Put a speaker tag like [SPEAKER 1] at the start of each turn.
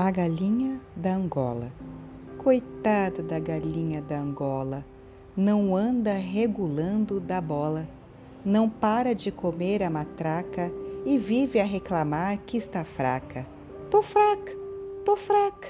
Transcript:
[SPEAKER 1] A galinha da Angola. Coitada da galinha da Angola, não anda regulando da bola, não para de comer a matraca e vive a reclamar que está fraca. Tô fraca, tô fraca.